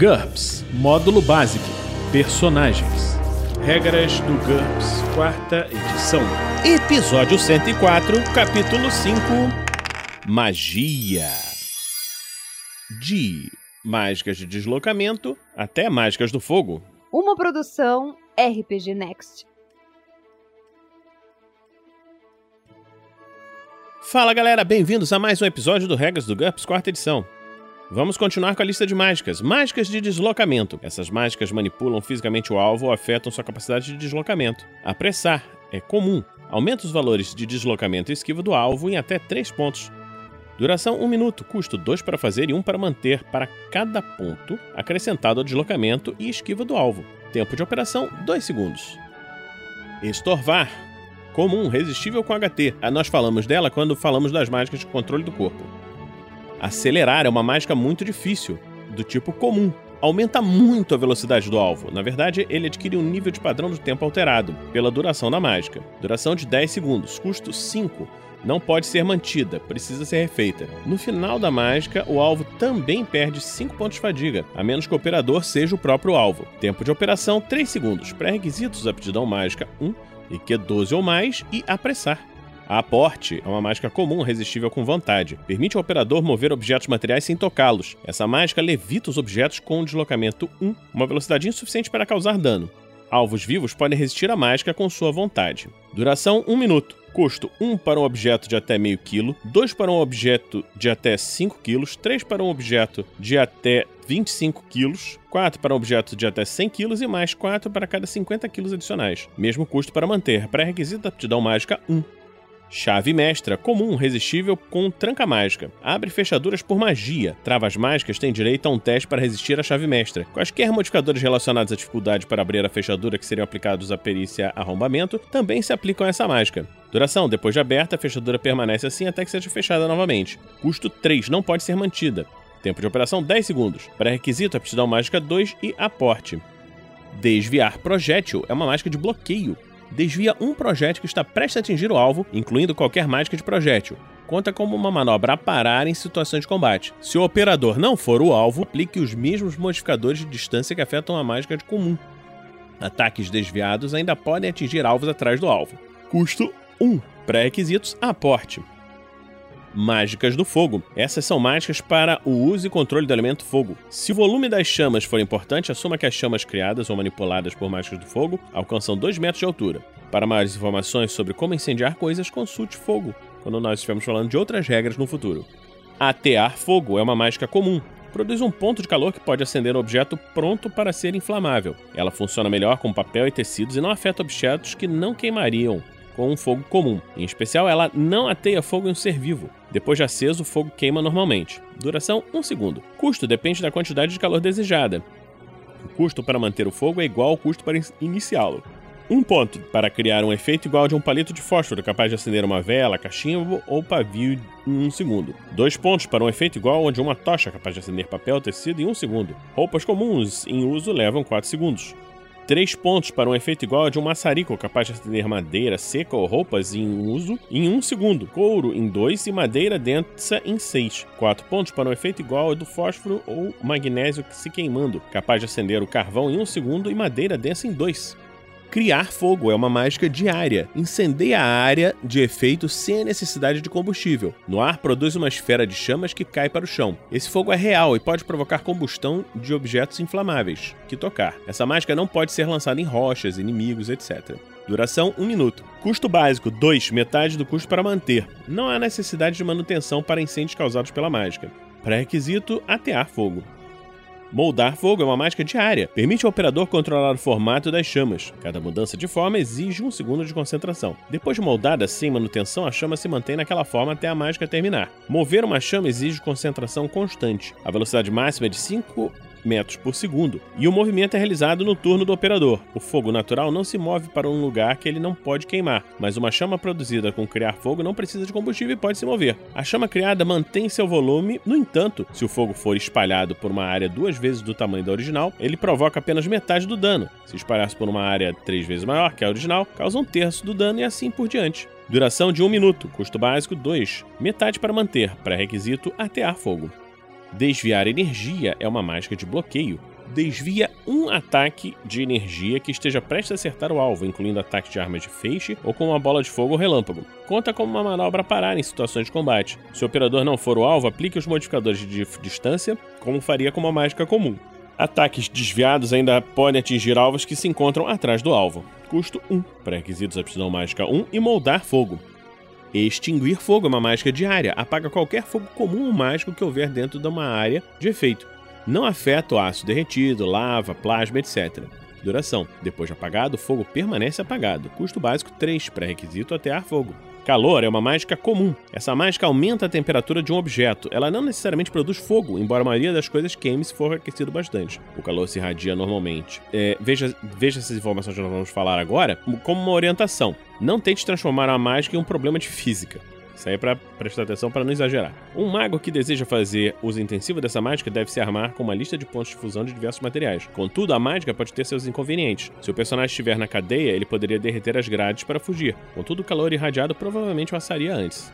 GURPS Módulo Básico Personagens Regras do GURPS, quarta edição. Episódio 104, capítulo 5 Magia. De mágicas de deslocamento até mágicas do fogo. Uma produção RPG Next. Fala galera, bem-vindos a mais um episódio do Regras do GURPS, quarta edição. Vamos continuar com a lista de mágicas. Mágicas de deslocamento. Essas mágicas manipulam fisicamente o alvo ou afetam sua capacidade de deslocamento. Apressar é comum. Aumenta os valores de deslocamento e esquiva do alvo em até 3 pontos. Duração 1 minuto, custo 2 para fazer e 1 para manter para cada ponto acrescentado ao deslocamento e esquiva do alvo. Tempo de operação 2 segundos. Estorvar. Comum, resistível com HT. Ah, nós falamos dela quando falamos das mágicas de controle do corpo. Acelerar é uma mágica muito difícil, do tipo comum. Aumenta muito a velocidade do alvo. Na verdade, ele adquire um nível de padrão do tempo alterado, pela duração da mágica. Duração de 10 segundos, custo 5. Não pode ser mantida, precisa ser refeita. No final da mágica, o alvo também perde 5 pontos de fadiga, a menos que o operador seja o próprio alvo. Tempo de operação 3 segundos. Pré-requisitos: aptidão mágica 1, IQ 12 ou mais e apressar. A aporte é uma mágica comum resistível com vontade. Permite ao operador mover objetos materiais sem tocá-los. Essa mágica levita os objetos com um deslocamento 1, uma velocidade insuficiente para causar dano. Alvos vivos podem resistir à mágica com sua vontade. Duração 1 minuto. Custo 1 para um objeto de até meio quilo, 2 para um objeto de até 5 quilos, 3 para um objeto de até 25 quilos, 4 para um objeto de até 100 quilos e mais 4 para cada 50 quilos adicionais. Mesmo custo para manter. Pré-requisito da aptidão mágica 1. Chave mestra, comum, resistível com tranca mágica. Abre fechaduras por magia. Travas mágicas têm direito a um teste para resistir à chave mestra. Quaisquer modificadores relacionados à dificuldade para abrir a fechadura que seriam aplicados à perícia arrombamento também se aplicam a essa mágica. Duração: depois de aberta, a fechadura permanece assim até que seja fechada novamente. Custo 3, não pode ser mantida. Tempo de operação 10 segundos. Pré-requisito: aptidão mágica 2 e aporte. Desviar projétil é uma mágica de bloqueio desvia um projétil que está prestes a atingir o alvo, incluindo qualquer mágica de projétil. Conta como uma manobra a parar em situações de combate. Se o operador não for o alvo, aplique os mesmos modificadores de distância que afetam a mágica de comum. Ataques desviados ainda podem atingir alvos atrás do alvo. Custo 1. Pré-requisitos: aporte. Mágicas do Fogo. Essas são mágicas para o uso e controle do elemento fogo. Se o volume das chamas for importante, assuma que as chamas criadas ou manipuladas por mágicas do fogo alcançam 2 metros de altura. Para maiores informações sobre como incendiar coisas, consulte Fogo, quando nós estivermos falando de outras regras no futuro. Atear fogo é uma mágica comum. Produz um ponto de calor que pode acender um objeto pronto para ser inflamável. Ela funciona melhor com papel e tecidos e não afeta objetos que não queimariam com um fogo comum. Em especial, ela não ateia fogo em um ser vivo. Depois de aceso, o fogo queima normalmente. Duração 1 segundo. Custo depende da quantidade de calor desejada. O custo para manter o fogo é igual ao custo para iniciá-lo. Um ponto para criar um efeito igual ao de um palito de fósforo capaz de acender uma vela, cachimbo ou pavio em um segundo. Dois pontos para um efeito igual ao de uma tocha capaz de acender papel, tecido em um segundo. Roupas comuns em uso levam 4 segundos. 3 pontos para um efeito igual ao de um maçarico, capaz de acender madeira seca ou roupas em uso em 1 um segundo, couro em 2 e madeira densa em 6. 4 pontos para um efeito igual ao do fósforo ou magnésio se queimando, capaz de acender o carvão em 1 um segundo e madeira densa em 2. Criar fogo é uma mágica diária. Incendeia a área de efeito sem a necessidade de combustível. No ar, produz uma esfera de chamas que cai para o chão. Esse fogo é real e pode provocar combustão de objetos inflamáveis que tocar. Essa mágica não pode ser lançada em rochas, inimigos, etc. Duração 1 minuto. Custo básico 2, metade do custo para manter. Não há necessidade de manutenção para incêndios causados pela mágica. Pré-requisito: atear fogo. Moldar fogo é uma mágica diária. Permite ao operador controlar o formato das chamas. Cada mudança de forma exige um segundo de concentração. Depois de moldada sem manutenção, a chama se mantém naquela forma até a mágica terminar. Mover uma chama exige concentração constante. A velocidade máxima é de 5 metros por segundo, e o movimento é realizado no turno do operador. O fogo natural não se move para um lugar que ele não pode queimar, mas uma chama produzida com criar fogo não precisa de combustível e pode se mover. A chama criada mantém seu volume, no entanto, se o fogo for espalhado por uma área duas vezes do tamanho da original, ele provoca apenas metade do dano. Se espalhar-se por uma área três vezes maior que a original, causa um terço do dano e assim por diante. Duração de 1 um minuto, custo básico 2, metade para manter, pré-requisito atear fogo. Desviar energia é uma mágica de bloqueio. desvia um ataque de energia que esteja prestes a acertar o alvo, incluindo ataques de armas de feixe ou com uma bola de fogo ou relâmpago. Conta como uma manobra parar em situações de combate. Se o operador não for o alvo, aplique os modificadores de distância, como faria com uma mágica comum. Ataques desviados ainda podem atingir alvos que se encontram atrás do alvo. Custo 1, pré-requisitos aptidão mágica 1 e moldar fogo. Extinguir fogo é uma mágica diária, apaga qualquer fogo comum ou mágico que houver dentro de uma área de efeito. Não afeta o aço derretido, lava, plasma, etc. Duração: depois de apagado, o fogo permanece apagado. Custo básico 3, pré-requisito atear fogo. Calor é uma mágica comum. Essa mágica aumenta a temperatura de um objeto. Ela não necessariamente produz fogo, embora a maioria das coisas queime se for aquecido bastante. O calor se irradia normalmente. É, veja, veja essas informações que nós vamos falar agora como uma orientação. Não tente transformar a mágica em um problema de física. Isso aí é pra prestar atenção para não exagerar. Um mago que deseja fazer uso intensivo dessa mágica deve se armar com uma lista de pontos de fusão de diversos materiais. Contudo, a mágica pode ter seus inconvenientes. Se o personagem estiver na cadeia, ele poderia derreter as grades para fugir. Contudo, o calor irradiado provavelmente o assaria antes.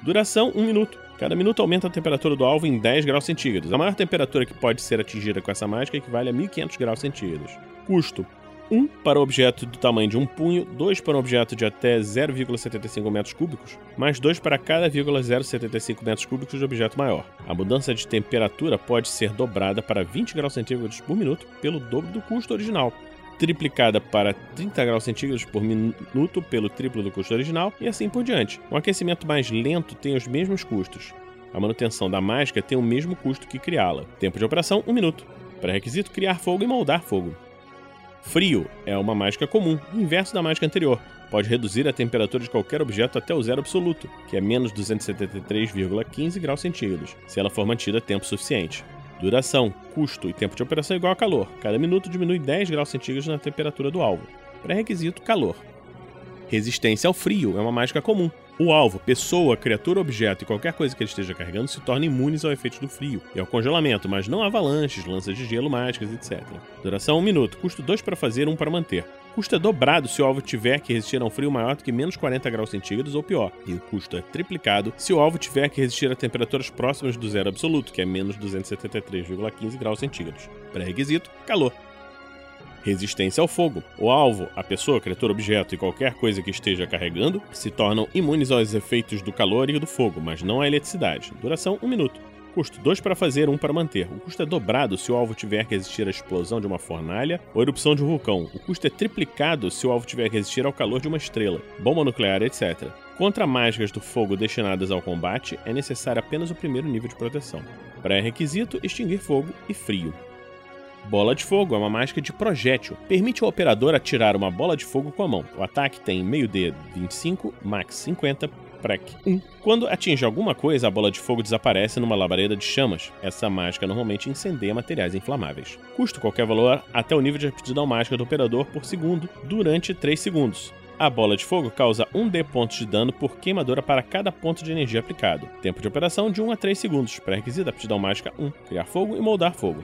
Duração: 1 minuto. Cada minuto aumenta a temperatura do alvo em 10 graus centígrados. A maior temperatura que pode ser atingida com essa mágica equivale a 1500 graus centígrados. Custo: 1 para objeto do tamanho de um punho, 2 para um objeto de até 0,75 metros cúbicos, mais 2 para cada 0,075 metros cúbicos de objeto maior. A mudança de temperatura pode ser dobrada para 20 graus centígrados por minuto pelo dobro do custo original, triplicada para 30 graus centígrados por minuto pelo triplo do custo original e assim por diante. Um aquecimento mais lento tem os mesmos custos. A manutenção da mágica tem o mesmo custo que criá-la. Tempo de operação: 1 minuto. Pré-requisito: criar fogo e moldar fogo. Frio é uma mágica comum, inverso da mágica anterior. Pode reduzir a temperatura de qualquer objeto até o zero absoluto, que é menos 273,15 graus centígrados, se ela for mantida tempo suficiente. Duração, custo e tempo de operação igual a calor. Cada minuto diminui 10 graus centígrados na temperatura do alvo. Pré-requisito: calor. Resistência ao frio é uma mágica comum. O alvo, pessoa, criatura, objeto e qualquer coisa que ele esteja carregando se torna imunes ao efeito do frio e ao congelamento, mas não avalanches, lanças de gelo mágicas, etc. Duração 1 minuto, custo 2 para fazer, 1 para manter. Custo é dobrado se o alvo tiver que resistir a um frio maior do que menos 40 graus centígrados ou pior, e o custo é triplicado se o alvo tiver que resistir a temperaturas próximas do zero absoluto, que é menos 273,15 graus centígrados. Pré-requisito: calor resistência ao fogo. O alvo, a pessoa, criatura, objeto e qualquer coisa que esteja carregando se tornam imunes aos efeitos do calor e do fogo, mas não à eletricidade. Duração 1 minuto. Custo 2 para fazer, 1 um para manter. O custo é dobrado se o alvo tiver que resistir à explosão de uma fornalha ou erupção de um vulcão. O custo é triplicado se o alvo tiver que resistir ao calor de uma estrela, bomba nuclear, etc. Contra mágicas do fogo destinadas ao combate, é necessário apenas o primeiro nível de proteção. Pré-requisito: extinguir fogo e frio. Bola de fogo é uma mágica de projétil. Permite ao operador atirar uma bola de fogo com a mão. O ataque tem meio D 25, max 50, prec 1. Quando atinge alguma coisa, a bola de fogo desaparece numa labareda de chamas. Essa mágica normalmente incendeia materiais inflamáveis. Custo qualquer valor até o nível de aptidão mágica do operador por segundo durante 3 segundos. A bola de fogo causa 1d pontos de dano por queimadura para cada ponto de energia aplicado. Tempo de operação de 1 a 3 segundos. Pré-requisito aptidão mágica 1. Criar fogo e moldar fogo.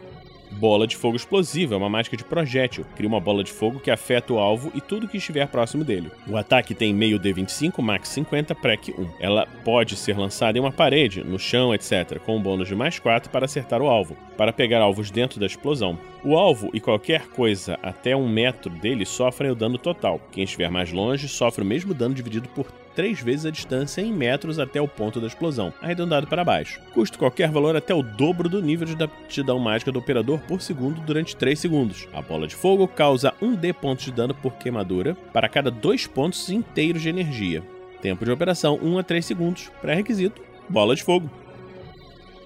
Bola de fogo explosiva é uma mágica de projétil. Cria uma bola de fogo que afeta o alvo e tudo que estiver próximo dele. O ataque tem meio D25, max 50, prec 1. Ela pode ser lançada em uma parede, no chão, etc., com um bônus de mais 4 para acertar o alvo, para pegar alvos dentro da explosão. O alvo e qualquer coisa até um metro dele sofrem o dano total. Quem estiver mais longe sofre o mesmo dano dividido por três vezes a distância em metros até o ponto da explosão, arredondado para baixo. Custo qualquer valor até o dobro do nível de aptidão mágica do operador por segundo durante 3 segundos. A bola de fogo causa 1d pontos de dano por queimadura para cada 2 pontos inteiros de energia. Tempo de operação 1 a 3 segundos. Pré-requisito: bola de fogo.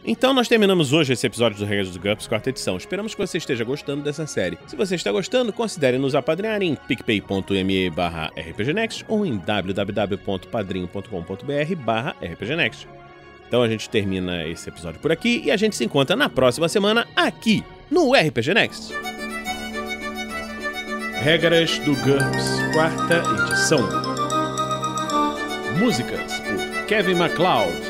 Então nós terminamos hoje esse episódio do Regras do GURPS, quarta edição. Esperamos que você esteja gostando dessa série. Se você está gostando, considere nos apadrinhar em picpay.me barra rpgnext ou em www.padrinho.com.br barra rpgnext. Então a gente termina esse episódio por aqui e a gente se encontra na próxima semana aqui no RPG Next. Regras do GURPS, quarta edição. Músicas por Kevin MacLeod